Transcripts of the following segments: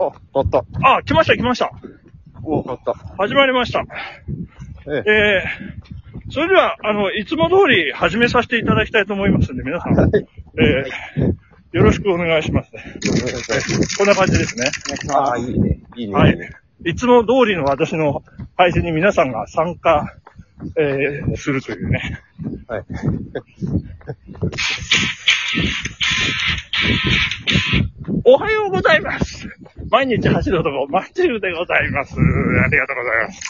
あ、買った。あ、来ました来ました。お買った。始まりました。えええ。ー、それでは、あの、いつも通り始めさせていただきたいと思いますんで、皆さん、はい。えー、よろしくお願いします。こんな感じですね。ああ、いいね。いいね。はい。いつも通りの私の配信に皆さんが参加、えー、するというね。はい。おはようございます。毎日走る男、マッチューでございます。ありがとうございます。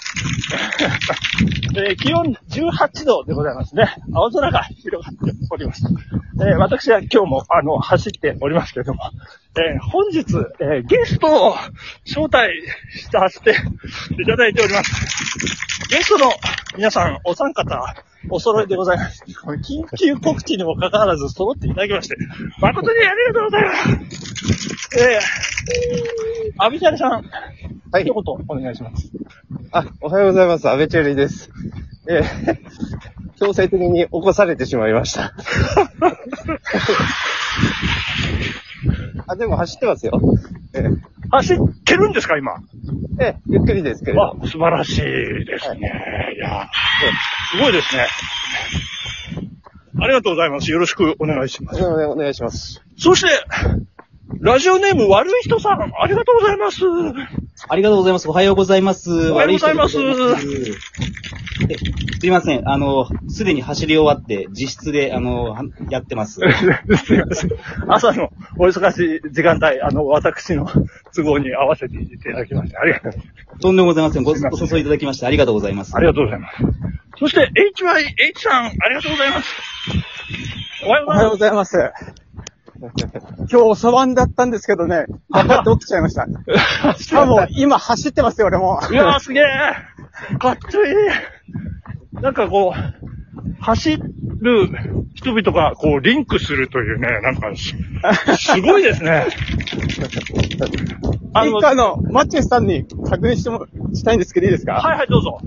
えー気温18度でございますね。青空が広がっております。えー私は今日も、あの、走っておりますけれども、えー本日、えーゲストを招待させていただいております。ゲストの皆さん、お三方、お揃いでございます。緊急告知にもかかわらず揃っていただきまして、誠にありがとうございます。えー、アビチャリさん、はい一言お願いします。あ、おはようございます。安倍チェリーです。ええ 強制的に起こされてしまいました。あ、でも走ってますよ。え走ってるんですか、今？えええゆっくりですけれあど。、素晴らしいですね。いや、すごいですね。ありがとうございます。よろしくお願いします。お願いお願いします。そして、ラジオネーム悪い人さん、ありがとうございます。ありがとうございます。おはようございます。おはようございますすいません。あの、すでに走り終わって、自室で、あの、はやってます。すいません。朝のお忙しい時間帯、あの、私の都合に合わせていただきまして、ありがとうございます。とんでもございません。ご、ご誘いいただきまして、ありがとうございます。ありがとうございます。そして、HYH さん、ありがとうございます。おはようおはようございございます。今日遅番だったんですけどね、頑張って起きちゃいました。ます。しかも、今走ってますよ、俺も。いやーすげえかっちょいいなんかこう、走る人々がこうリンクするというね、なんかす、すごいですね。あの、あの、マッチェスさんに確認しても、したいんですけどいいですか？はいはい、どうぞ。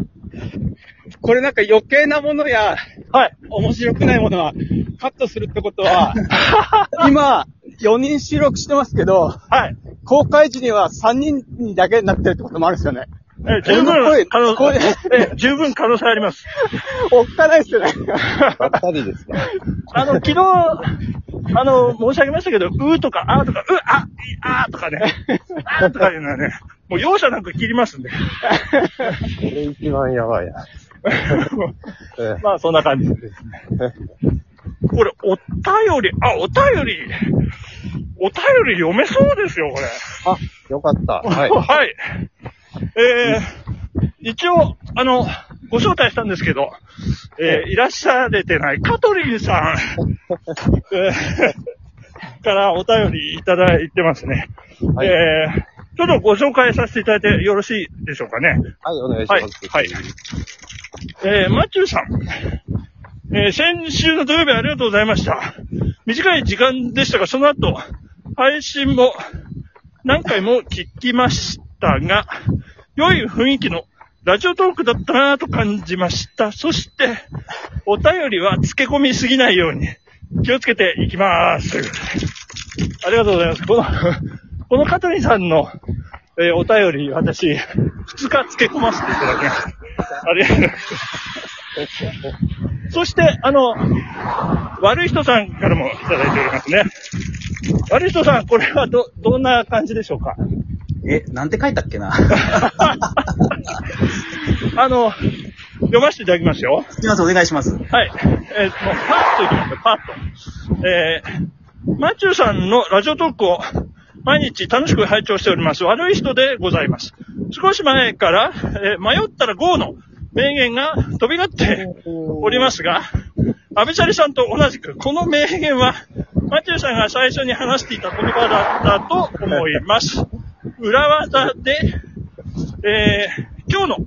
これなんか余計なものや、はい。面白くないものは、カットするってことは、今、4人収録してますけど、はい。公開時には3人にだけになってるってこともあるんですよね。え十分声可能声え十分可能性あります。おっかないですよね。ばったりですね。あの、昨日、あの、申し上げましたけど、うーとか、あーとか、う、あ、いあーとかね、あーとかいうのはね、もう容赦なく切りますんで。これ一番やばいな。えまあ、そんな感じですね。これ、お便り、あ、お便り、お便り読めそうですよ、これ。あ、よかった。はい。はい。えー、一応、あの、ご招待したんですけど、えー、いらっしゃれてないカトリンさん、えー、からお便りいただいてますね。はいえー、ちょっとご紹介させていただいてよろしいでしょうかね。はい、お願いしはいます。。はい。えー、マッチューさん。えー、先週の土曜日ありがとうございました。短い時間でしたが、その後、配信も何回も聞きましたが、良い雰囲気のラジオトークだったなぁと感じました。そして、お便りは漬け込みすぎないように気をつけていきます。ありがとうございます。この、このカトリンさんの、えーお便り、私、2日漬け込ませていただきます。ありがとうございます。そして、あの、悪い人さんからもいただいておりますね。悪い人さん、これはど、どんな感じでしょうか？え、なんて書いたっけな？あの、読ませていただきますよ。すいません、お願いします。はい。えーもうパッといきますよ、パッと。えー、マチューさんのラジオトークを毎日楽しく拝聴しております。悪い人でございます。少し前から、えー迷ったら GO の名言が飛び交っておりますが、安倍チャリさんと同じく、この名言は、マチューさんが最初に話していた言葉だったと思います。裏技で、えー今日の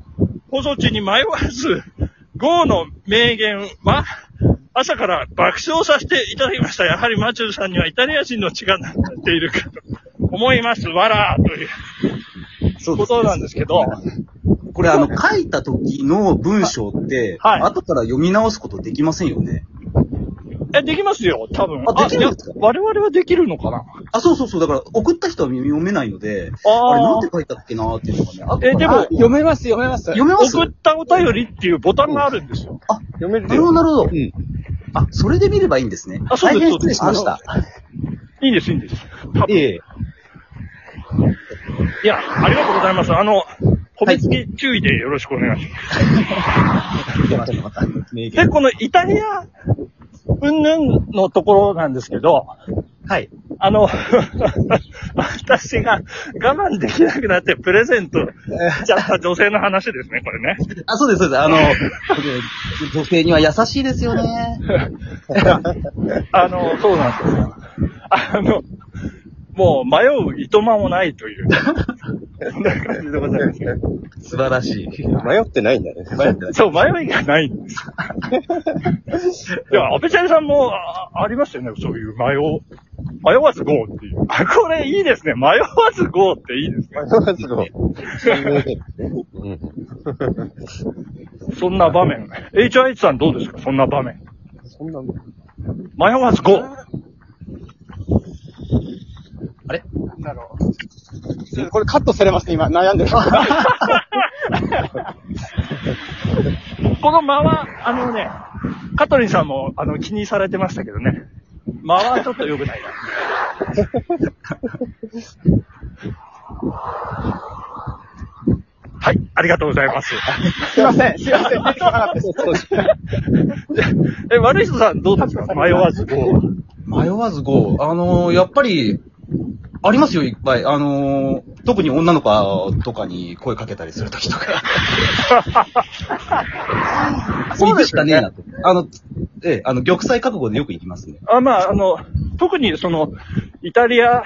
放送中に迷わず、GO の名言は、朝から爆笑させていただきました。やはりマチューさんにはイタリア人の血が流れているかと思います。わらーというそことなんですけど、これ、あの、書いた時の文章って、はい後から読み直すことできませんよね。え、できますよ、多分。あできるんですか？我々はできるのかな？あ、そうそうそう。だから、送った人は読めないので、あれなんて書いたっけなーっていうのがね。あえでもあ読めます、読めます。読めます？送ったお便りっていうボタンがあるんですよ。読めるなるほど、なるほど。うん。あ、それで見ればいいんですね。あそうです大変失礼しました。いいんです、いいんです。多分ええ。いや、ありがとうございます。あの、褒めつき注意でよろしくお願いします。出ました、また。名で、言。このイタリア、うんぬんのところなんですけど、はい。あの、私が我慢できなくなってプレゼントしちゃった女性の話ですね、これね。あ、そうです、そうです。あの、女性には優しいですよね。あの、そうなんですよ。あの、もう迷ういとまもないという、そんな感じでございます。素晴らしい。迷ってないんだね。迷ってないそう、迷いがないんです。いや、安倍ちゃんさんもあありますよね、そういう迷う、迷わず GO っていう。あ、これいいですね。迷わず GO っていいですね。迷わずご。うん。そんな場面。HIH さんどうですか？そんな場面。そんな、迷わず GO! あれ？なるほど。これカットされますね、今。悩んでる。この間は、あのね、カトリンさんも、あの、気にされてましたけどね。間はちょっと良くないな。はい、ありがとうございます。すいません、すいません。出てこなかったです。え、悪い人さんどうですか？迷わず GO。迷わず GO。あのー、やっぱり、ありますよ、いっぱい。あのー、特に女の子とかに声かけたりするときとか。行くしかねえなと。あの、ええ、あの、玉砕覚悟でよく行きますね。あ、まあ、あの、特にその、イタリア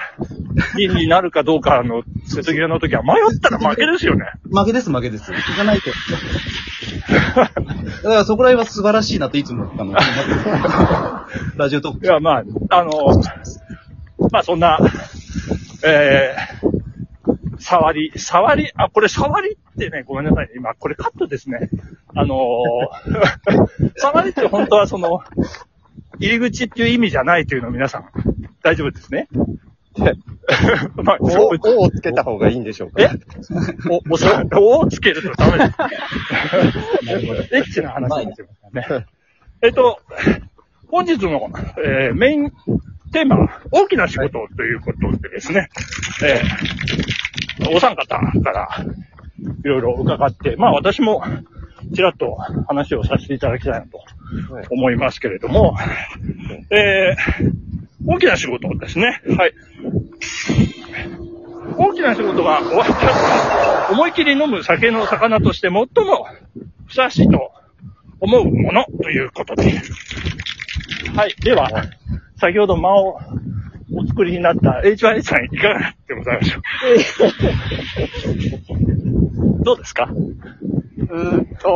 人になるかどうかの瀬戸際の時は迷ったら負けですよね。負けです、負けです。行かないと。だからそこら辺は素晴らしいなといつも、あの、ラジオトークいや、まあ、あの、まあそんな、えー、触り、触り、あ、これ触りってね、ごめんなさいね。今、これカットですね。あのー触りって本当はその、入り口っていう意味じゃないというのを皆さん、大丈夫ですね？まあ、お、おをつけた方がいいんでしょうか？え？お、おさ、おをつけるとダメです。エッチな話になってますからね。えっと、本日の、えーメインテーマは大きな仕事ということでですね、えーお三方からいろいろ伺って、まあ私もちらっと話をさせていただきたいなとはい思いますけれども、えー大きな仕事ですね。はい。大きな仕事が終わった後、思い切り飲む酒の魚として最もふさわしいと思うものということで。はい。では、先ほど間をお作りになった HY さんいかがでございましょう？どうですか？うーんと、